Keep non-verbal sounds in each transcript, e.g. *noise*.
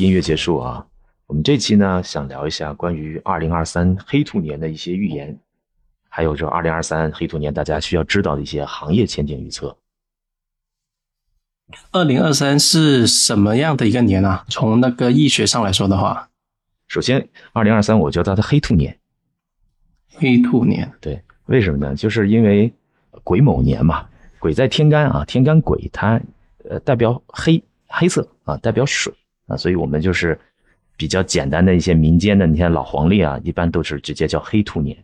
音乐结束啊。我们这期呢，想聊一下关于二零二三黑兔年的一些预言，还有这二零二三黑兔年大家需要知道的一些行业前景预测。二零二三是什么样的一个年啊？从那个易学上来说的话，首先，二零二三我叫它的黑兔年。黑兔年，对，为什么呢？就是因为癸卯年嘛，癸在天干啊，天干癸它呃代表黑黑色啊，代表水啊，所以我们就是比较简单的一些民间的，你看老黄历啊，一般都是直接叫黑兔年。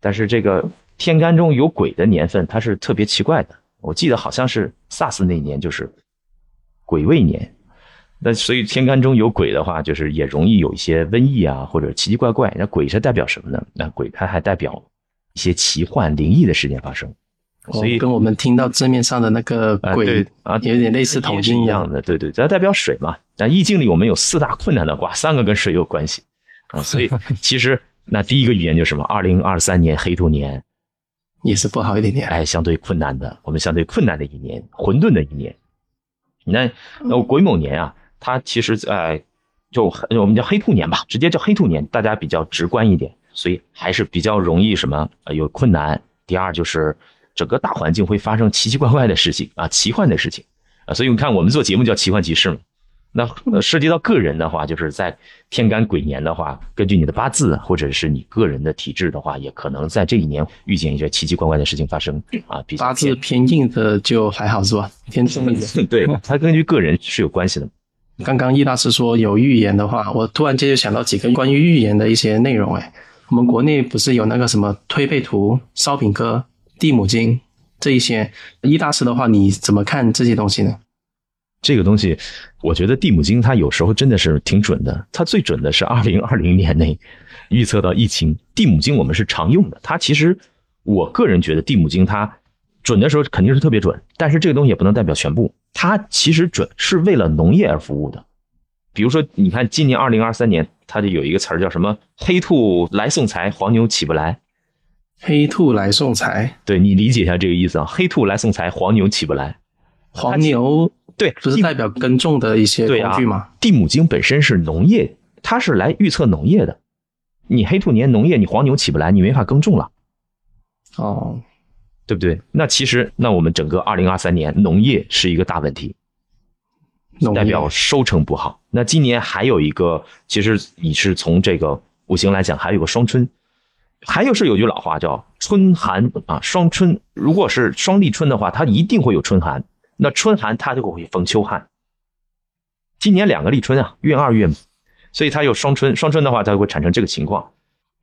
但是这个天干中有鬼的年份，它是特别奇怪的。我记得好像是 SARS 那年就是癸未年，那所以天干中有鬼的话，就是也容易有一些瘟疫啊，或者奇奇怪怪。那鬼是代表什么呢？那鬼它还代表一些奇幻灵异的事件发生，所以跟我们听到字面上的那个鬼啊有点类似统计一样的。对对，它代表水嘛。那易经里我们有四大困难的卦，三个跟水有关系啊。所以 *laughs* 其实那第一个预言就是什么？二零二三年黑兔年。也是不好一点点，哎，相对困难的，我们相对困难的一年，混沌的一年。你看，那癸卯年啊，它其实在就我们叫黑兔年吧，直接叫黑兔年，大家比较直观一点，所以还是比较容易什么有困难。第二就是整个大环境会发生奇奇怪怪的事情啊，奇幻的事情啊，所以你看我们做节目叫奇幻集市嘛。那涉及到个人的话，就是在天干癸年的话，根据你的八字或者是你个人的体质的话，也可能在这一年遇见一些奇奇怪怪的事情发生啊。八字偏硬的就还好是吧？偏重一点，对，它根据个人是有关系的。刚刚易大师说有预言的话，我突然间就想到几个关于预言的一些内容。哎，我们国内不是有那个什么推背图、烧饼歌、地母经这一些？易大师的话，你怎么看这些东西呢？这个东西，我觉得地母金它有时候真的是挺准的。它最准的是二零二零年内预测到疫情。地母金我们是常用的，它其实我个人觉得地母金它准的时候肯定是特别准，但是这个东西也不能代表全部。它其实准是为了农业而服务的。比如说，你看今年二零二三年，它就有一个词儿叫什么“黑兔来送财，黄牛起不来”。黑兔来送财，对你理解一下这个意思啊？黑兔来送财，黄牛起不来。黄牛。对，不是代表耕种的一些工具吗？地母经本身是农业，它是来预测农业的。你黑兔年农业，你黄牛起不来，你没法耕种了。哦，对不对？那其实，那我们整个二零二三年农业是一个大问题，代表收成不好。那今年还有一个，其实你是从这个五行来讲，还有个双春，还有是有句老话叫春寒啊，双春。如果是双立春的话，它一定会有春寒。那春寒它就会逢秋旱，今年两个立春啊，闰二月，所以它有双春。双春的话，它会产生这个情况。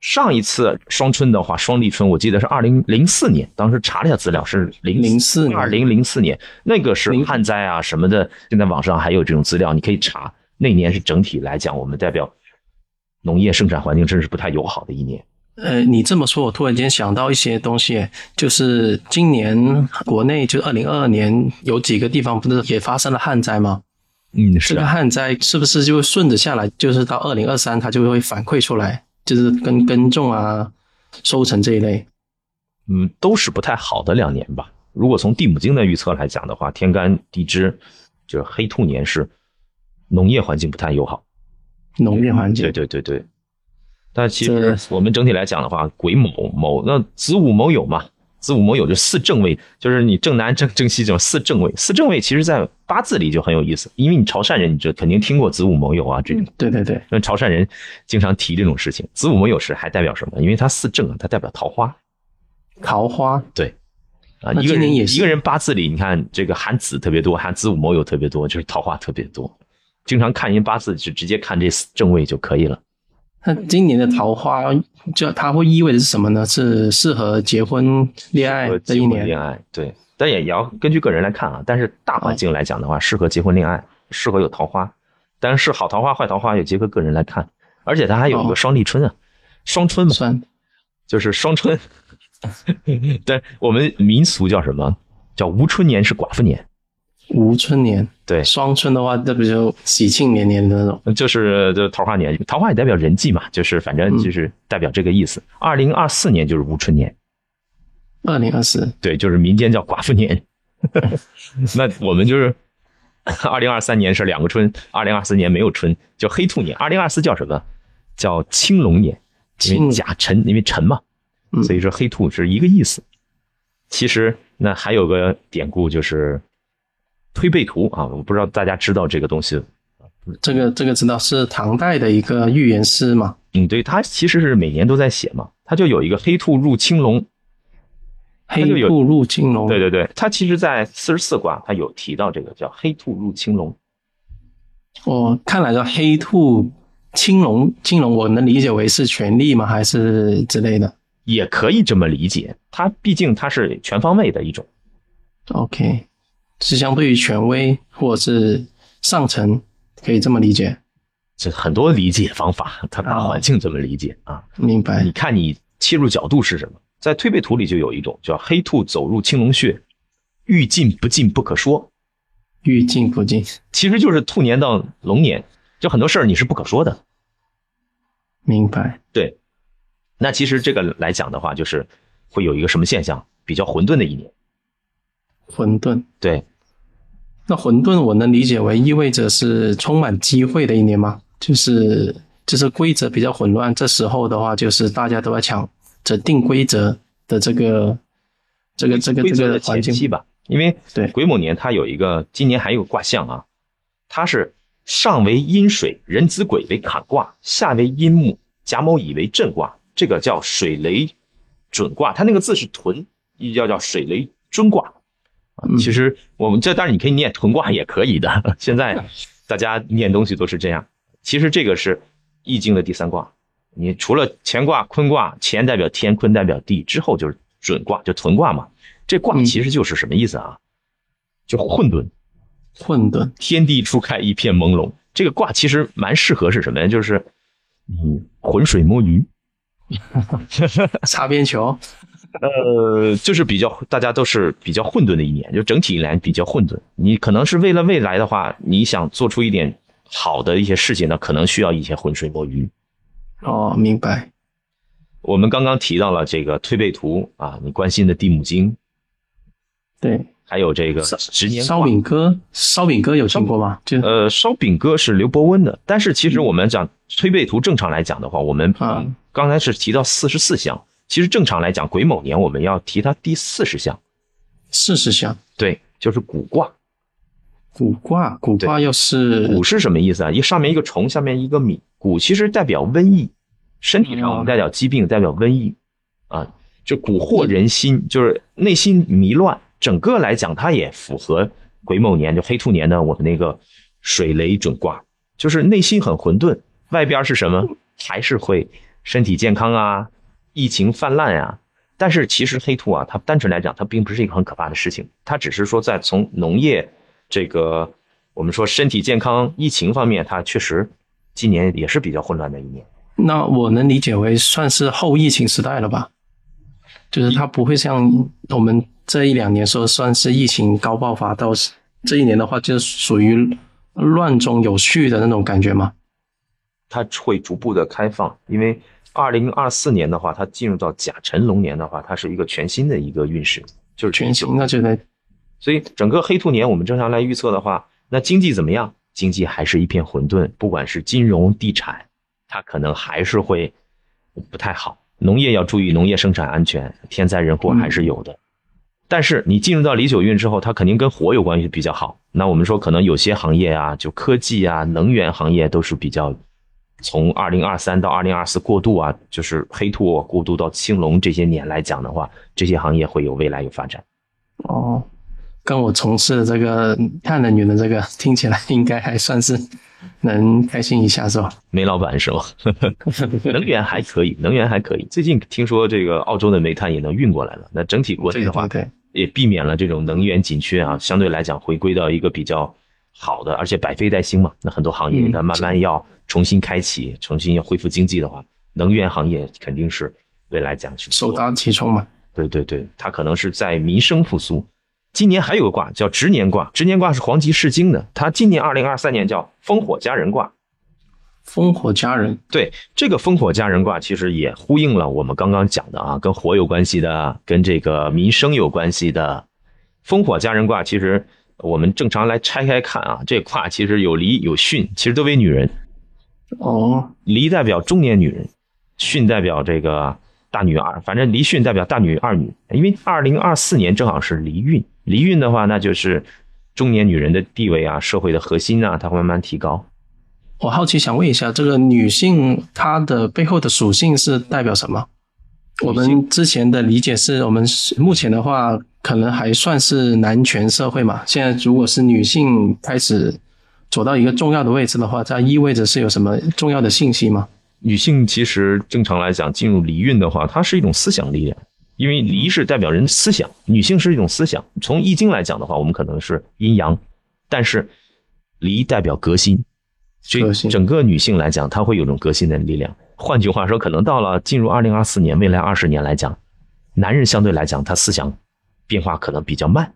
上一次双春的话，双立春，我记得是二零零四年，当时查了一下资料，是零零四二零零四年，那个是旱灾啊什么的。现在网上还有这种资料，你可以查。那年是整体来讲，我们代表农业生产环境真是不太友好的一年。呃，你这么说，我突然间想到一些东西，就是今年国内就二零二二年有几个地方不是也发生了旱灾吗？嗯，是。这个旱灾是不是就顺着下来，就是到二零二三它就会反馈出来，就是跟耕种啊、收成这一类？嗯，都是不太好的两年吧。如果从地母经的预测来讲的话，天干地支就是黑兔年是农业环境不太友好。农业环境。对对对对。但其实我们整体来讲的话，癸卯卯那子午卯酉嘛，子午卯酉就四正位，就是你正南正正西这种四正位。四正位其实在八字里就很有意思，因为你潮汕人，你就肯定听过子午卯酉啊这种。对对对，那潮汕人经常提这种事情。子午卯酉时还代表什么？因为它四正啊，它代表桃花。桃花。对。啊，一个人一个人八字里，你看这个含子特别多，含子午卯酉特别多，就是桃花特别多。经常看人八字就直接看这四正位就可以了。那今年的桃花，就它会意味着是什么呢？是适合结婚恋爱的一年。恋爱对，但也也要根据个人来看啊。但是大环境来讲的话，适合结婚恋爱，适合有桃花。但是好桃花坏桃花也结合个人来看。而且它还有一个双立春啊，双春嘛，就是双春。*laughs* 但我们民俗叫什么？叫无春年是寡妇年。无春年，对双春的话，那不就喜庆年年的那种？就是就桃花年，桃花也代表人际嘛，就是反正就是代表这个意思。二零二四年就是无春年，二零二四，对，就是民间叫寡妇年。*laughs* 那我们就是二零二三年是两个春，二零二四年没有春，叫黑兔年。二零二四叫什么？叫青龙年，因为甲辰，因为辰嘛，所以说黑兔是一个意思。其实那还有个典故就是推背图啊，我不知道大家知道这个东西。这个这个知道是唐代的一个预言诗嘛？嗯，对，他其实是每年都在写嘛，他就有一个黑兔入青龙。黑兔入青龙，对对对，他其实，在四十四卦，他有提到这个叫黑兔入青龙。哦，看来叫黑兔青龙，青龙我能理解为是权力吗？还是之类的？也可以这么理解，它毕竟它是全方位的一种。OK，是相对于权威或者是上层，可以这么理解。这很多理解方法，它大环境这么理解啊？明白。你看你切入角度是什么？在推背图里就有一种叫黑兔走入青龙穴，欲进不进不可说，欲进不进，其实就是兔年到龙年，就很多事儿你是不可说的。明白。对，那其实这个来讲的话，就是会有一个什么现象，比较混沌的一年。混沌。对。那混沌我能理解为意味着是充满机会的一年吗？就是就是规则比较混乱，这时候的话就是大家都在抢。着定规则的这个这个这个这个环境吧，因为对癸卯年它有一个今年还有卦象啊，它是上为阴水壬子癸为坎卦，下为阴木甲卯乙为震卦，这个叫水雷准卦，它那个字是屯，又叫叫水雷尊卦啊。其实我们这但是你可以念屯卦也可以的，*laughs* 现在大家念东西都是这样。其实这个是易经的第三卦。你除了乾卦、坤卦，乾代表天，坤代表地，之后就是准卦，就屯卦嘛。这卦其实就是什么意思啊？就混沌，混沌，天地初开，一片朦胧。这个卦其实蛮适合是什么呀？就是你浑水摸鱼，*laughs* 擦边球。*laughs* 呃，就是比较大家都是比较混沌的一年，就整体来比较混沌。你可能是为了未来的话，你想做出一点好的一些事情呢，可能需要一些浑水摸鱼。哦，明白。我们刚刚提到了这个推背图啊，你关心的地母经，对，还有这个十年烧饼哥，烧饼哥有听过吗？就呃，烧饼哥是刘伯温的，但是其实我们讲推背图，正常来讲的话，我们啊，刚才是提到四十四项，其实正常来讲，癸卯年我们要提它第四十项，四十项，对，就是古卦。古卦，古卦又是卜是什么意思啊？一上面一个虫，下面一个米。蛊其实代表瘟疫，身体上我们代表疾病，代表瘟疫，啊，就蛊惑人心，就是内心迷乱。整个来讲，它也符合癸卯年，就黑兔年的我们那个水雷准卦，就是内心很混沌，外边是什么？还是会身体健康啊，疫情泛滥啊。但是其实黑兔啊，它单纯来讲，它并不是一个很可怕的事情，它只是说在从农业这个我们说身体健康、疫情方面，它确实。今年也是比较混乱的一年，那我能理解为算是后疫情时代了吧？就是它不会像我们这一两年说算是疫情高爆发，到这一年的话，就属于乱中有序的那种感觉吗？它会逐步的开放，因为二零二四年的话，它进入到甲辰龙年的话，它是一个全新的一个运势，就是全新的这个，所以整个黑兔年我们正常来预测的话，那经济怎么样？经济还是一片混沌，不管是金融、地产，它可能还是会不太好。农业要注意农业生产安全，天灾人祸还是有的。但是你进入到李九运之后，它肯定跟火有关系比较好。那我们说，可能有些行业啊，就科技啊、能源行业都是比较从二零二三到二零二四过渡啊，就是黑兔过渡到青龙这些年来讲的话，这些行业会有未来有发展。哦。跟我从事的这个碳能源的这个听起来应该还算是能开心一下是吧？煤老板是吧？*laughs* 能源还可以，能源还可以。最近听说这个澳洲的煤炭也能运过来了。那整体国内的话，对也避免了这种能源紧缺啊，相对来讲回归到一个比较好的，而且百废待兴嘛。那很多行业它慢慢要重新开启，重新要恢复经济的话，能源行业肯定是未来讲是首当其冲嘛。对对对，它可能是在民生复苏。今年还有个卦叫值年卦，值年卦是黄极释经的。它今年二零二三年叫烽火佳人卦。烽火佳人，对这个烽火佳人卦，其实也呼应了我们刚刚讲的啊，跟火有关系的，跟这个民生有关系的。烽火佳人卦其实，我们正常来拆开看啊，这卦其实有离有巽，其实都为女人。哦，离代表中年女人，巽代表这个大女二，反正离巽代表大女二女。因为二零二四年正好是离运，离运的话，那就是中年女人的地位啊，社会的核心啊，它会慢慢提高。我好奇想问一下，这个女性她的背后的属性是代表什么？我们之前的理解是我们目前的话，可能还算是男权社会嘛。现在如果是女性开始走到一个重要的位置的话，它意味着是有什么重要的信息吗？女性其实正常来讲进入离运的话，它是一种思想力量，因为离是代表人思想，女性是一种思想。从易经来讲的话，我们可能是阴阳，但是离代表革新，所以整个女性来讲，她会有种革新的力量。换句话说，可能到了进入二零二四年，未来二十年来讲，男人相对来讲他思想变化可能比较慢，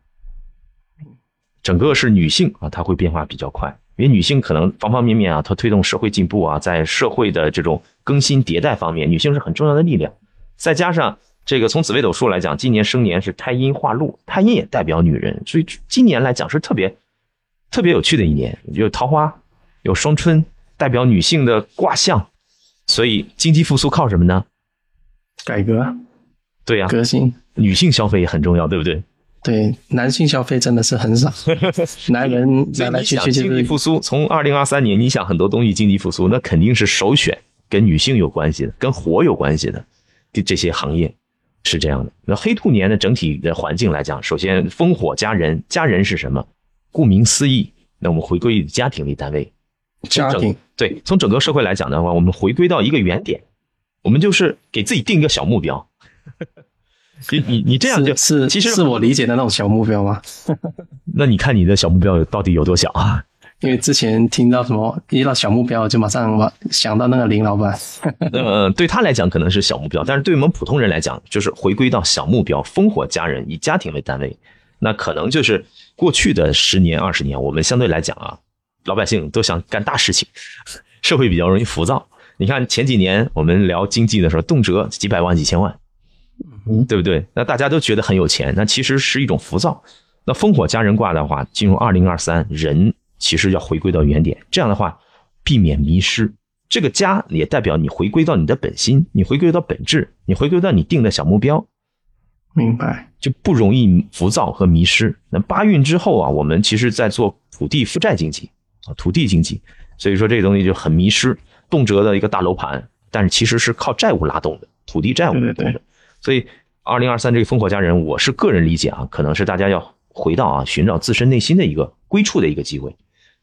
整个是女性啊，她会变化比较快，因为女性可能方方面面啊，她推动社会进步啊，在社会的这种更新迭代方面，女性是很重要的力量。再加上这个从紫微斗数来讲，今年生年是太阴化禄，太阴也代表女人，所以今年来讲是特别特别有趣的一年，有桃花，有双春，代表女性的卦象。所以经济复苏靠什么呢？改革，对呀，革新。女性消费也很重要，对不对？对，男性消费真的是很少。*laughs* 男人来来去去经济复苏，从二零二三年，你想很多东西经济复苏，那肯定是首选跟女性有关系的，跟火有关系的这这些行业是这样的。那黑兔年的整体的环境来讲，首先烽火家人，家人是什么？顾名思义，那我们回归家庭为单位。家庭对，从整个社会来讲的话，我们回归到一个原点，我们就是给自己定一个小目标。你你你这样就是其实是我理解的那种小目标吗？*laughs* 那你看你的小目标到底有多小啊？*laughs* 因为之前听到什么一到小目标，就马上往想到那个林老板。*laughs* 呃，对他来讲可能是小目标，但是对我们普通人来讲，就是回归到小目标，烽火家人，以家庭为单位，那可能就是过去的十年二十年，我们相对来讲啊。老百姓都想干大事情，*laughs* 社会比较容易浮躁。你看前几年我们聊经济的时候，动辄几百万、几千万，嗯，对不对？那大家都觉得很有钱，那其实是一种浮躁。那烽火家人卦的话，进入二零二三，人其实要回归到原点，这样的话避免迷失。这个家也代表你回归到你的本心，你回归到本质，你回归到你定的小目标。明白，就不容易浮躁和迷失。那八运之后啊，我们其实在做土地负债经济。啊，土地经济，所以说这个东西就很迷失，动辄的一个大楼盘，但是其实是靠债务拉动的，土地债务拉动的。所以，二零二三这个烽火佳人，我是个人理解啊，可能是大家要回到啊，寻找自身内心的一个归处的一个机会。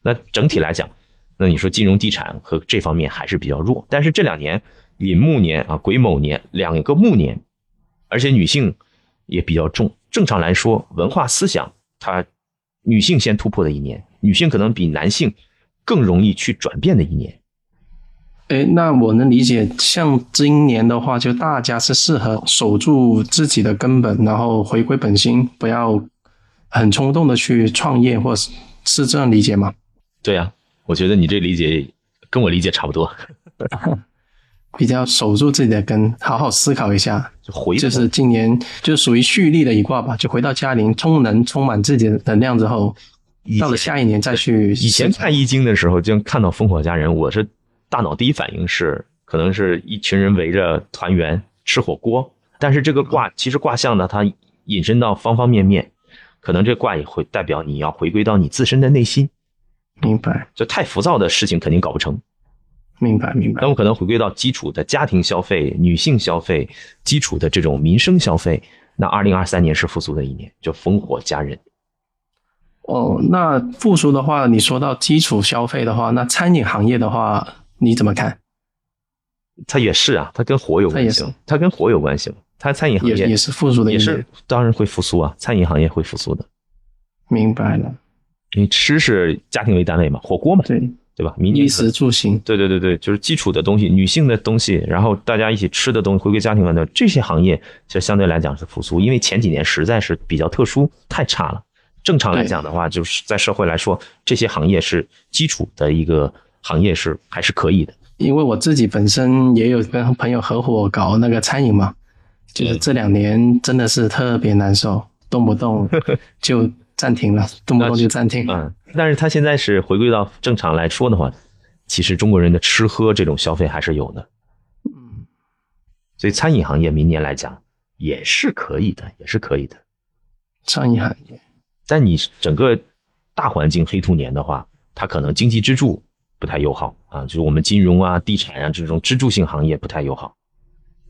那整体来讲，那你说金融地产和这方面还是比较弱，但是这两年寅木年啊，癸卯年两个木年，而且女性也比较重。正常来说，文化思想它女性先突破的一年。女性可能比男性更容易去转变的一年。哎，那我能理解，像今年的话，就大家是适合守住自己的根本，然后回归本心，不要很冲动的去创业，或是是这样理解吗？对呀，我觉得你这理解跟我理解差不多。比较守住自己的根，好好思考一下，就回就是今年就属于蓄力的一卦吧，就回到嘉陵，充能充满自己的能量之后。到了下一年再去。以前看易经的时候，就看到烽火佳人，我是大脑第一反应是，可能是一群人围着团圆吃火锅。但是这个卦其实卦象呢，它引申到方方面面，可能这卦也会代表你要回归到你自身的内心。明白。就太浮躁的事情肯定搞不成。明白，明白。那我可能回归到基础的家庭消费、女性消费、基础的这种民生消费。那二零二三年是复苏的一年，就烽火佳人。哦，那复苏的话，你说到基础消费的话，那餐饮行业的话，你怎么看？它也是啊，它跟火有关系，它跟火有关系它餐饮行业也是复苏的，也是当然会复苏啊，餐饮行业会复苏的。明白了，你吃是家庭为单位嘛，火锅嘛，对对吧？衣食住行，对对对对，就是基础的东西，女性的东西，然后大家一起吃的东西，回归家庭的这些行业，其实相对来讲是复苏，因为前几年实在是比较特殊，太差了。正常来讲的话，就是在社会来说，这些行业是基础的一个行业，是还是可以的。因为我自己本身也有跟朋友合伙搞那个餐饮嘛，就是这两年真的是特别难受，动不动 *laughs* 就暂停了，动不动就暂停。嗯，但是他现在是回归到正常来说的话，其实中国人的吃喝这种消费还是有的。嗯，所以餐饮行业明年来讲也是可以的，也是可以的。餐饮行业，但你整个大环境黑兔年的话，它可能经济支柱不太友好啊，就是我们金融啊、地产啊这种支柱性行业不太友好。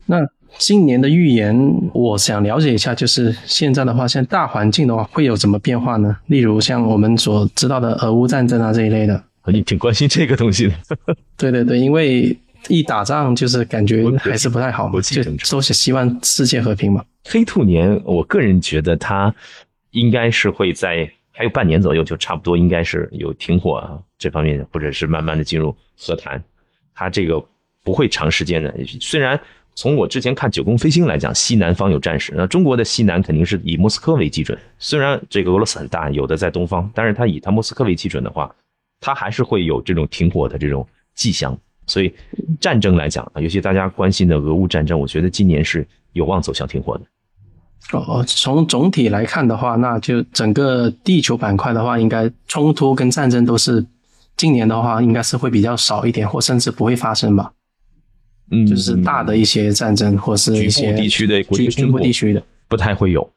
那今年的预言，我想了解一下，就是现在的话，现在大环境的话会有什么变化呢？例如像我们所知道的俄乌战争啊这一类的。你挺关心这个东西的。*laughs* 对对对，因为一打仗就是感觉还是不太好嘛，就都是希望世界和平嘛。黑兔年，我个人觉得它应该是会在还有半年左右，就差不多应该是有停火啊这方面，或者是慢慢的进入和谈。它这个不会长时间的，虽然。从我之前看九宫飞星来讲，西南方有战事。那中国的西南肯定是以莫斯科为基准。虽然这个俄罗斯很大，有的在东方，但是它以它莫斯科为基准的话，它还是会有这种停火的这种迹象。所以战争来讲啊，尤其大家关心的俄乌战争，我觉得今年是有望走向停火的。哦，从总体来看的话，那就整个地球板块的话，应该冲突跟战争都是今年的话，应该是会比较少一点，或甚至不会发生吧。嗯，就是大的一些战争，或是一些地区的局部地区的不太会有，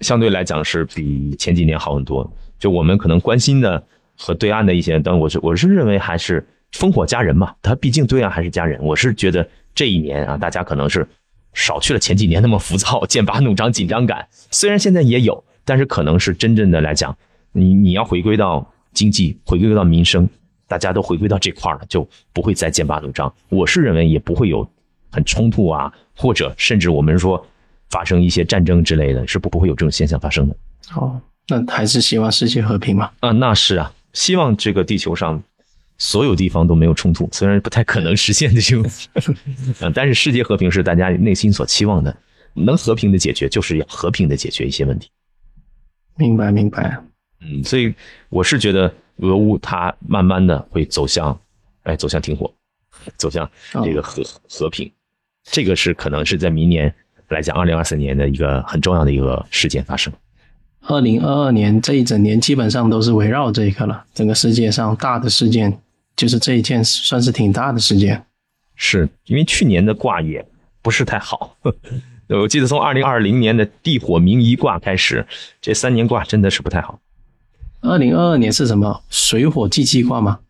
相对来讲是比前几年好很多。就我们可能关心的和对岸的一些，但我是我是认为还是烽火家人嘛，他毕竟对岸还是家人。我是觉得这一年啊，大家可能是少去了前几年那么浮躁、剑拔弩张、紧张感。虽然现在也有，但是可能是真正的来讲，你你要回归到经济，回归到民生。大家都回归到这块了，就不会再剑拔弩张。我是认为也不会有很冲突啊，或者甚至我们说发生一些战争之类的，是不不会有这种现象发生的。哦，那还是希望世界和平嘛？啊，那是啊，希望这个地球上所有地方都没有冲突，虽然不太可能实现的这种，*laughs* 嗯，但是世界和平是大家内心所期望的，能和平的解决就是要和平的解决一些问题。明白，明白。嗯，所以我是觉得。俄乌它慢慢的会走向，哎，走向停火，走向这个和和平，这个是可能是在明年来讲，二零二四年的一个很重要的一个事件发生。二零二二年这一整年基本上都是围绕这一个了，整个世界上大的事件就是这一件算是挺大的事件。是因为去年的卦也不是太好，*laughs* 我记得从二零二零年的地火明夷卦开始，这三年卦真的是不太好。二零二二年是什么？水火既济卦吗？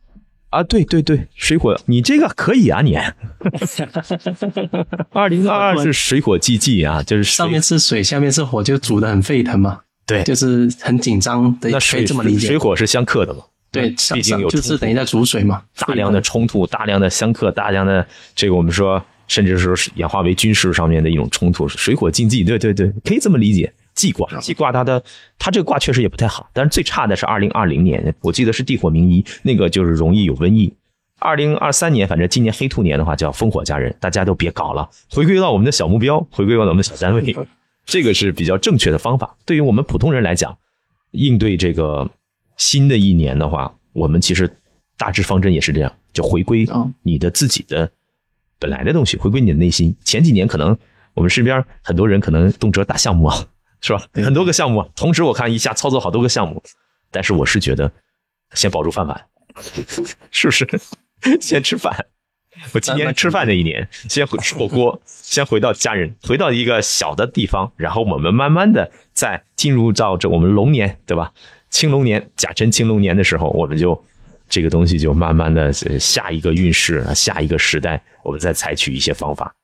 啊，对对对，水火，你这个可以啊，你。*laughs* 二零二二是水火既济啊，就是上面是水，下面是火，就煮的很沸腾嘛。对，就是很紧张的，可以这么理解。水火是相克的嘛？对，毕竟有就是等于在煮水嘛，大量的冲突，大量的相克，大量的这个我们说，甚至说是演化为军事上面的一种冲突，水火禁忌，对对对，可以这么理解。忌卦，忌卦它的它这个卦确实也不太好，但是最差的是二零二零年，我记得是地火明夷，那个就是容易有瘟疫。二零二三年，反正今年黑兔年的话叫烽火家人，大家都别搞了，回归到我们的小目标，回归到我们的小单位，这个是比较正确的方法。对于我们普通人来讲，应对这个新的一年的话，我们其实大致方针也是这样，就回归你的自己的本来的东西，回归你的内心。前几年可能我们身边很多人可能动辄打项目啊。是吧？很多个项目，同时我看一下操作好多个项目，但是我是觉得先保住饭碗，*laughs* 是不是？先吃饭。我今年吃饭这一年，先吃火锅，先回到家人，回到一个小的地方，然后我们慢慢的再进入到这我们龙年，对吧？青龙年，甲辰青龙年的时候，我们就这个东西就慢慢的下一个运势，下一个时代，我们再采取一些方法。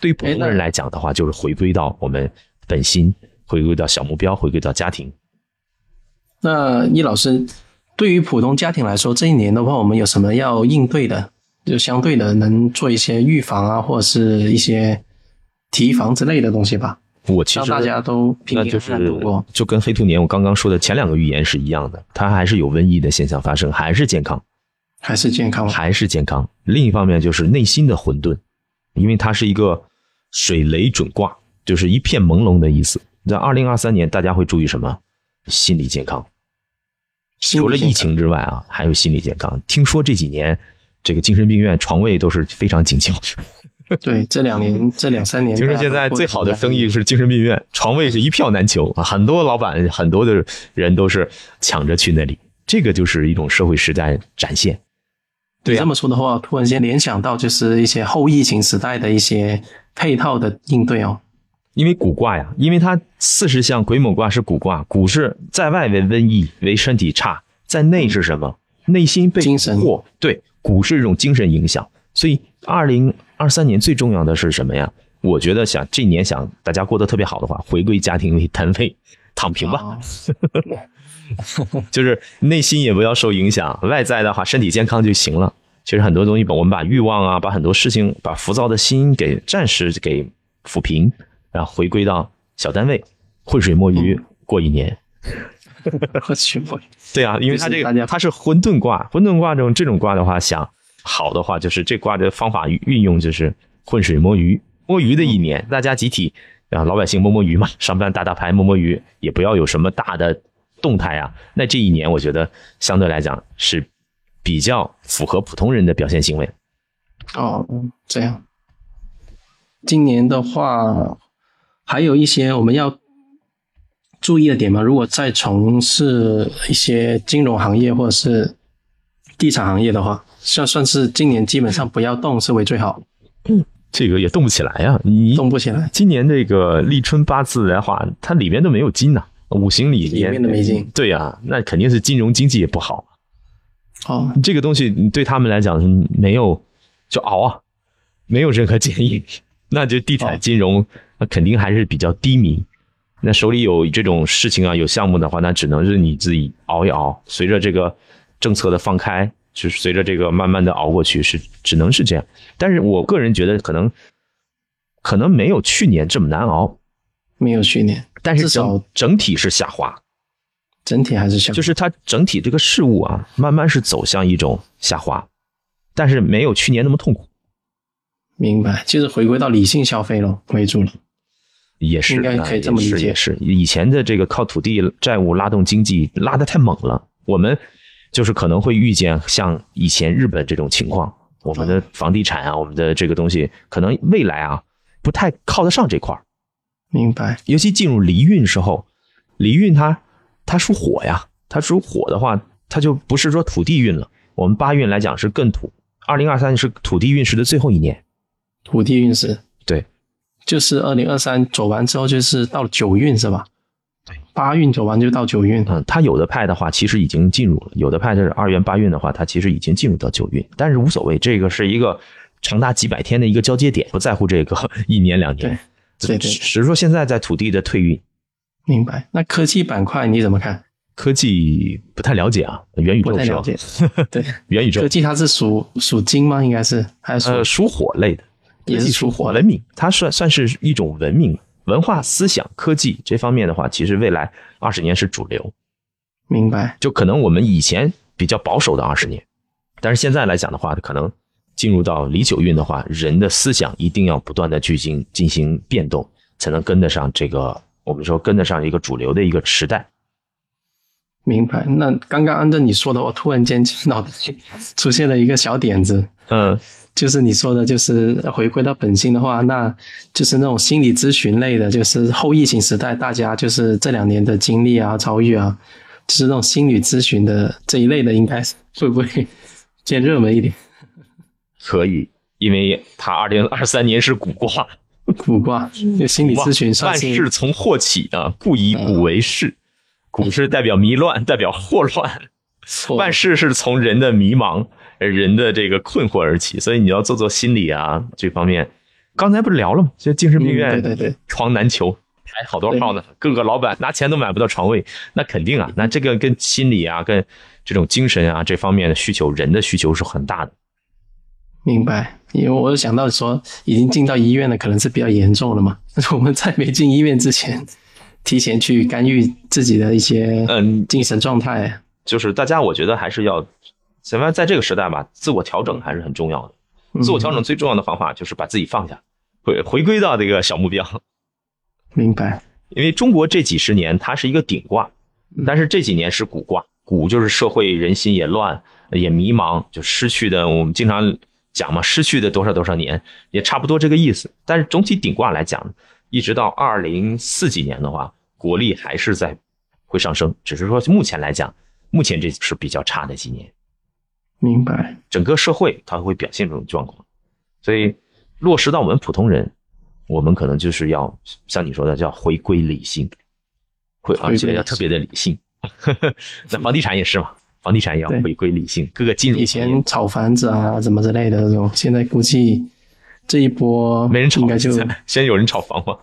对于普通人来讲的话，就是回归到我们本心。回归到小目标，回归到家庭。那易老师，对于普通家庭来说，这一年的话，我们有什么要应对的？就相对的，能做一些预防啊，或者是一些提防之类的东西吧。我其实大家都平平安安度过，就跟黑兔年我刚刚说的前两个预言是一样的，它还是有瘟疫的现象发生，还是健康，还是健康，还是健康。另一方面就是内心的混沌，因为它是一个水雷准卦，就是一片朦胧的意思。在二零二三年，大家会注意什么？心理健康。除了疫情之外啊，还有心理健康。听说这几年这个精神病院床位都是非常紧俏，*laughs* 对，这两年这两三年，听说现在最好的生意是精神病院，床位是一票难求啊，很多老板很多的人都是抢着去那里，这个就是一种社会时代展现。对、你这么说的话，突然间联想到就是一些后疫情时代的一些配套的应对哦。因为古卦呀，因为它四十象癸卯卦是古卦，古是在外为瘟疫，为身体差，在内是什么？内心被精神惑，对，蛊是一种精神影响。所以二零二三年最重要的是什么呀？我觉得想这一年想大家过得特别好的话，回归家庭为单位，躺平吧。哦 *laughs* 就是内心也不要受影响，外在的话身体健康就行了。其实很多东西把我们把欲望啊，把很多事情，把浮躁的心给暂时给抚平，然后回归到小单位，浑水摸鱼过一年。*laughs* 我去，我对啊，因为他这个他是混沌卦，混沌卦这种这种卦的话，想好的话，就是这卦的方法运用就是浑水摸鱼，摸鱼的一年，大家集体啊，老百姓摸摸鱼嘛，上班打打牌摸摸鱼，也不要有什么大的动态啊。那这一年，我觉得相对来讲是比较符合普通人的表现行为。哦，这样。今年的话，还有一些我们要注意的点吗？如果在从事一些金融行业或者是地产行业的话，算算是今年基本上不要动是为最好，嗯 *clears throat* 这个也动不起来呀、你动不起来。今年这个立春八字的话，它里面都没有金呐、五行里里面都没金对呀、那肯定是金融经济也不好。哦，这个东西对他们来讲是没有就熬啊，没有任何建议。*laughs* 那就地哦产金融，那肯定还是比较低迷。那手里有这种事情啊，有项目的话，那只能是你自己熬一熬。随着这个政策的放开，就是随着这个慢慢的熬过去，是只能是这样。但是我个人觉得可能可能没有去年这么难熬，没有去年，但是整整体是下滑。整体还是小，就是它整体这个事物啊，慢慢是走向一种下滑，但是没有去年那么痛苦，明白，就是回归到理性消费了为主了。也是应该可以这么理解也是也是以前的这个靠土地债务拉动经济拉得太猛了，我们就是可能会遇见像以前日本这种情况，我们的房地产啊，我们的这个东西可能未来啊不太靠得上这块儿明白，尤其进入离运时候，离运它它属火呀，它属火的话，它就不是说土地运了。我们八运来讲是更土，二零二三是土地运势的最后一年。土地运势对，就是二零二三走完之后，就是到了九运是吧？对，八运走完就到九运。嗯，它有的派的话，其实已经进入了；有的派就是二元八运的话，它其实已经进入到九运，但是无所谓，这个是一个长达几百天的一个交接点，不在乎这个 *laughs* 一年两年。对对对只是说现在在土地的退运，明白。那科技板块你怎么看？科技不太了解啊，元宇宙不太了解。*laughs* 对，元宇宙科技它是属属金吗？应该是还是属、呃，属火类的，也是属火的文明，它算算是一种文明、文化、思想、科技这方面的话，其实未来二十年是主流。明白？就可能我们以前比较保守的二十年，但是现在来讲的话，可能进入到离九运的话，人的思想一定要不断的去进进行变动，才能跟得上这个我们说跟得上一个主流的一个时代。明白。那刚刚按照你说的，我突然间脑袋里出现了一个小点子，嗯，就是你说的，就是回归到本心的话，那就是那种心理咨询类的，就是后疫情时代大家就是这两年的经历啊、遭遇啊，就是那种心理咨询的这一类的，应该是会不会 *laughs* 偏热门一点？可以，因为它二零二三年是古卦，古卦，就心理咨询算万是事从祸起啊，不以古为事。古是代表迷乱，代表祸乱。*laughs* 哦万事是从人的迷茫、人的这个困惑而起，所以你要做做心理啊这方面。刚才不是聊了吗？这精神病院、嗯对对对床难求，排好多号呢，各个老板拿钱都买不到床位，那肯定啊，那这个跟心理啊、跟这种精神啊这方面的需求，人的需求是很大的。明白，因为我有想到说，已经进到医院了，可能是比较严重了嘛。但 *laughs* 是我们在没进医院之前，提前去干预自己的一些嗯，精神状态。就是大家，我觉得还是要，咱们在这个时代吧，自我调整还是很重要的。嗯自我调整最重要的方法就是把自己放下，回回归到这个小目标。明白，因为中国这几十年它是一个顶卦，但是这几年是古卦。古就是社会人心也乱，也迷茫，就失去的我们经常讲嘛，失去的多少多少年，也差不多这个意思。但是总体顶卦来讲，一直到二零四几年的话，国力还是在会上升，只是说目前来讲，目前这是比较差的几年。明白，整个社会它会表现这种状况，所以落实到我们普通人，我们可能就是要像你说的，叫回归理性，会而且要特别的理性。*laughs* 那房地产也是嘛，房地产也要回归理性，各个金融以前炒房子啊，怎么之类的这种，现在估计这一波没人炒，应该就现在有人炒房吗？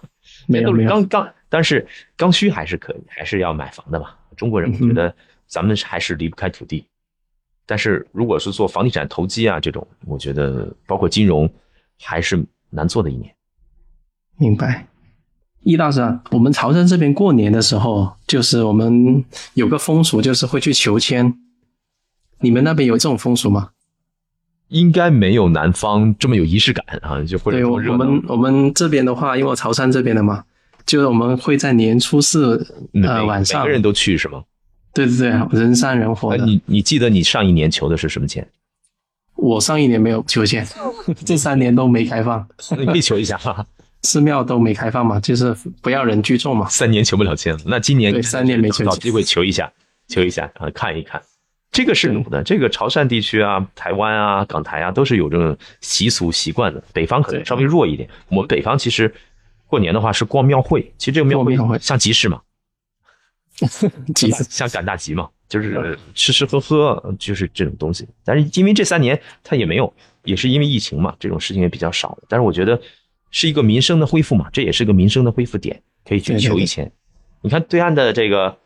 没有没有刚刚，但是刚需还是可以，还是要买房的嘛。中国人我觉得咱们还是离不开土地。但是如果是做房地产投机啊这种，我觉得包括金融还是难做的一年。明白，易大师啊，我们潮汕这边过年的时候，就是我们有个风俗，就是会去求签。你们那边有这种风俗吗？应该没有南方这么有仪式感啊，就或者对，我我们我们这边的话，因为我潮汕这边的嘛，就是我们会在年初四呃晚上，每个人都去是吗？对对对，人山人海的。你你记得你上一年求的是什么签？我上一年没有求签，*laughs* 这三年都没开放。你可以求一下，*laughs* 寺庙都没开放嘛，就是不要人聚众嘛。三年求不了签，那今年对三年没求找机会求一下，求一下啊，看一看。这个是有的，这个潮汕地区啊、台湾啊、港台啊，都是有这种习俗习惯的。北方可能稍微弱一点。我们北方其实过年的话是逛庙会，其实这个庙会像集市嘛，*laughs* 集市像赶大集嘛，就是吃吃喝喝，就是这种东西。但是因为这三年它也没有，也是因为疫情嘛，这种事情也比较少。但是我觉得是一个民生的恢复嘛，这也是个民生的恢复点，可以去求一签。你看对岸的这个。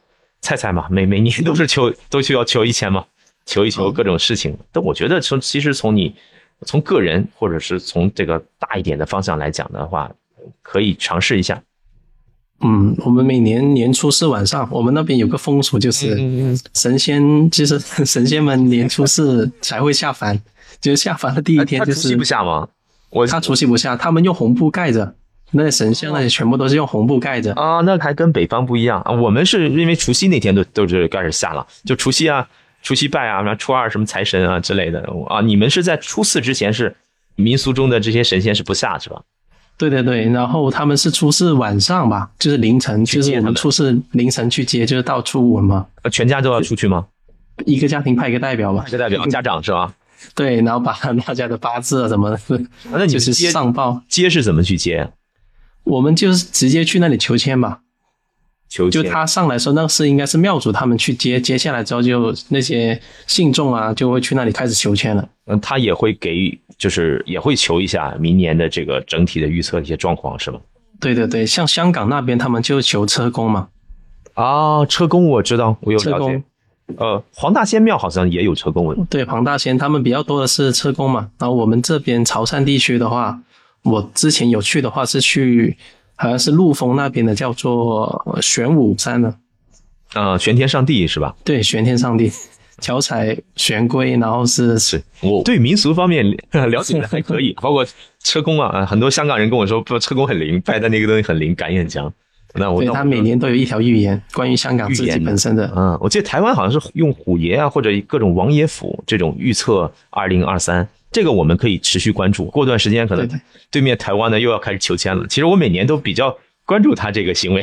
菜菜嘛，每每年都是求，都需要求一千嘛，求一求各种事情。但我觉得从其实从你从个人或者是从这个大一点的方向来讲的话，可以尝试一下。嗯，我们每年年初四晚上，我们那边有个风俗，就是神仙，就是神仙们年初四才会下凡，就是下凡的第一天就是除夕不下吗？我他除夕不下，他们用红布盖着。那神像那些全部都是用红布盖着啊，那还跟北方不一样啊。我们是因为除夕那天都都是开始下了，就除夕啊、除夕拜啊，然后初二什么财神啊之类的啊。你们是在初四之前是民俗中的这些神仙是不下是吧？对对对，然后他们是初四晚上吧，就是凌晨，就是我们初四凌晨去接，就是到初五嘛。呃，全家都要出去吗？一个家庭派一个代表吧，一个代表 *laughs* 家长是吧？对，然后把 *laughs* 大家的八字啊什么的，那你是上报接是怎么去接？我们就是直接去那里求签吧，求就他上来说，那是应该是庙主他们去接，接下来之后就那些信众啊就会去那里开始求签了。嗯，他也会给予，就是也会求一下明年的这个整体的预测一些状况，是吗？对对对，像香港那边他们就求车公嘛。啊，车公我知道，我有了解。呃，黄大仙庙好像也有车公文。对，黄大仙他们比较多的是车公嘛。然后我们这边潮汕地区的话。我之前有去的话是去，好像是陆丰那边的，叫做玄武山的，呃，玄天上帝是吧？对，玄天上帝，脚踩玄龟，然后是是，我对民俗方面了解的还可以，*laughs* 包括车公啊，很多香港人跟我说，不，车公很灵，拜的那个东西很灵，感应很强。那我对他每年都有一条预言，关于香港自己本身的。嗯，我记得台湾好像是用虎爷啊，或者各种王爷府这种预测二零二三。这个我们可以持续关注，过段时间可能对面台湾呢又要开始求签了。其实我每年都比较关注他这个行为。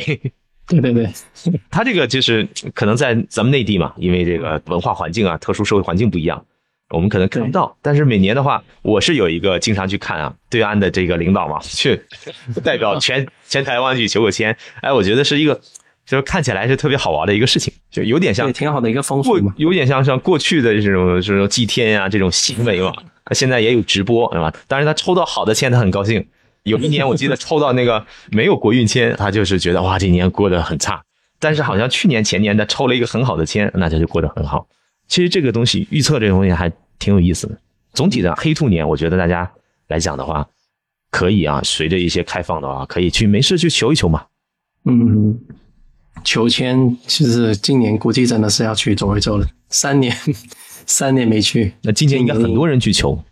对对对，*laughs* 他这个就是可能在咱们内地嘛，因为这个文化环境啊、特殊社会环境不一样，我们可能看不到。但是每年的话，我是有一个经常去看啊，对岸的这个领导嘛，去代表全 *laughs* 全台湾去求个签。哎，我觉得是一个。就是看起来是特别好玩的一个事情，就有点像挺好的一个风俗嘛，有点像像过去的这种这种祭天呀这种行为嘛。*laughs* 现在也有直播，是吧？当然他抽到好的签，他很高兴。有一年我记得抽到那个没有国运签，他就是觉得哇，这年过得很差。但是好像去年前年他抽了一个很好的签，那他就过得很好。其实这个东西预测这个东西还挺有意思的。总体的黑兔年，我觉得大家来讲的话，可以啊，随着一些开放的话，可以去没事去求一求嘛。嗯。求签，其实今年估计真的是要去走一走了。三年，*laughs* 三年没去，那今年应该很多人去求，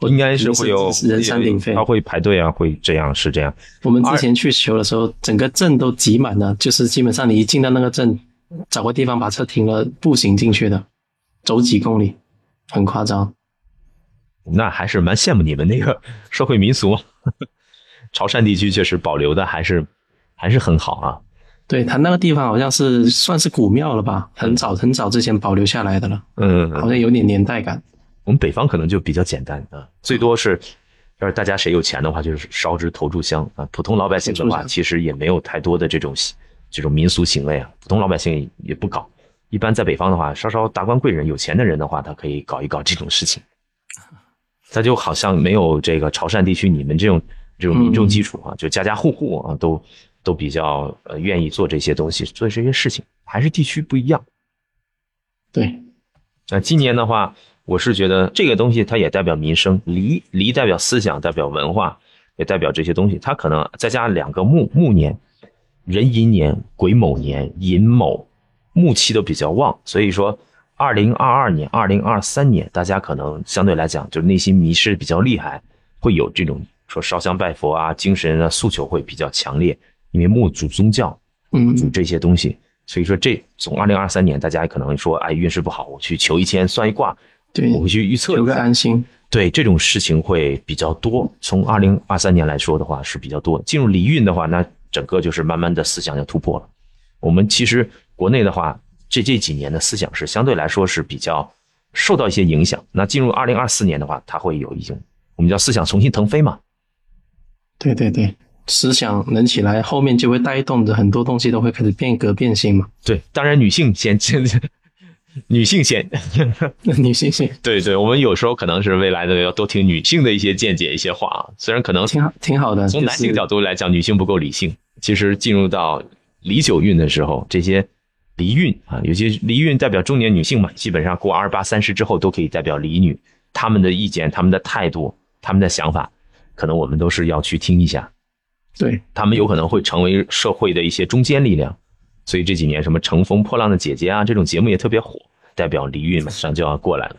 应该是会有人山鼎沸，他会排队啊，会这样是这样。我们之前去求的时候，整个镇都挤满了，就是基本上你一进到那个镇，找个地方把车停了，步行进去的，走几公里，很夸张。那还是蛮羡慕你们那个社会民俗。*laughs* 潮汕地区确实保留的还是还是很好啊。对他那个地方好像是算是古庙了吧，很早很早之前保留下来的了，嗯，好像有点年代感。我们北方可能就比较简单啊，最多是要是大家谁有钱的话，就是烧纸投炷香啊。普通老百姓的话，其实也没有太多的这种这种民俗行为啊。普通老百姓也不搞。一般在北方的话，稍稍达官贵人、有钱的人的话，他可以搞一搞这种事情。他就好像没有这个潮汕地区你们这种这种民众基础啊，就家家户户啊都。都比较呃愿意做这些东西，做这些事情，还是地区不一样。对，那今年的话，我是觉得这个东西它也代表民生，离离代表思想，代表文化，也代表这些东西。它可能再加两个木木年，壬寅年、癸卯年、寅卯木气都比较旺，所以说二零二二年、二零二三年，大家可能相对来讲就内心迷失比较厉害，会有这种说烧香拜佛啊、精神啊诉求会比较强烈。因为木主宗教，嗯，主这些东西，所以说这从二零二三年，大家可能说，哎，运势不好，我去求一签算一卦，对，我会去预测，有个安心。对，这种事情会比较多。从二零二三年来说的话，是比较多。进入离运的话，那整个就是慢慢的思想要突破了。我们其实国内的话，这这几年的思想是相对来说是比较受到一些影响。那进入二零二四年的话，它会有一种我们叫思想重新腾飞嘛。对对对。思想能起来，后面就会带动着很多东西都会开始变革变新嘛。对，当然女性先，女性先，*laughs* 女性先。对对，我们有时候可能是未来的要多听女性的一些见解、一些话啊。虽然可能挺好，挺好的。从男性角度来讲，女性不够理性。其实进入到离九运的时候，这些离运啊，有些离运代表中年女性嘛，基本上过二八、三十之后都可以代表离女。他们的意见、他们的态度、他们的想法，可能我们都是要去听一下。对他们有可能会成为社会的一些中坚力量，所以这几年什么《乘风破浪的姐姐》啊，这种节目也特别火，代表离运马上就要过来了。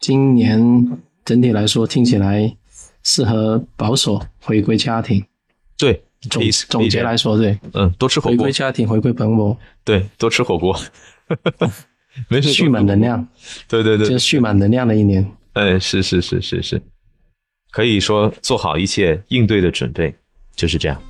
今年整体来说听起来适合保守回归家庭。对，总总结来说，对，嗯，多吃火锅，回归家庭，回归本我。对，多吃火锅，*laughs* 没事，蓄满能量。对对对，就是蓄满能量的一年。嗯，是是是是是，可以说做好一切应对的准备。就是这样。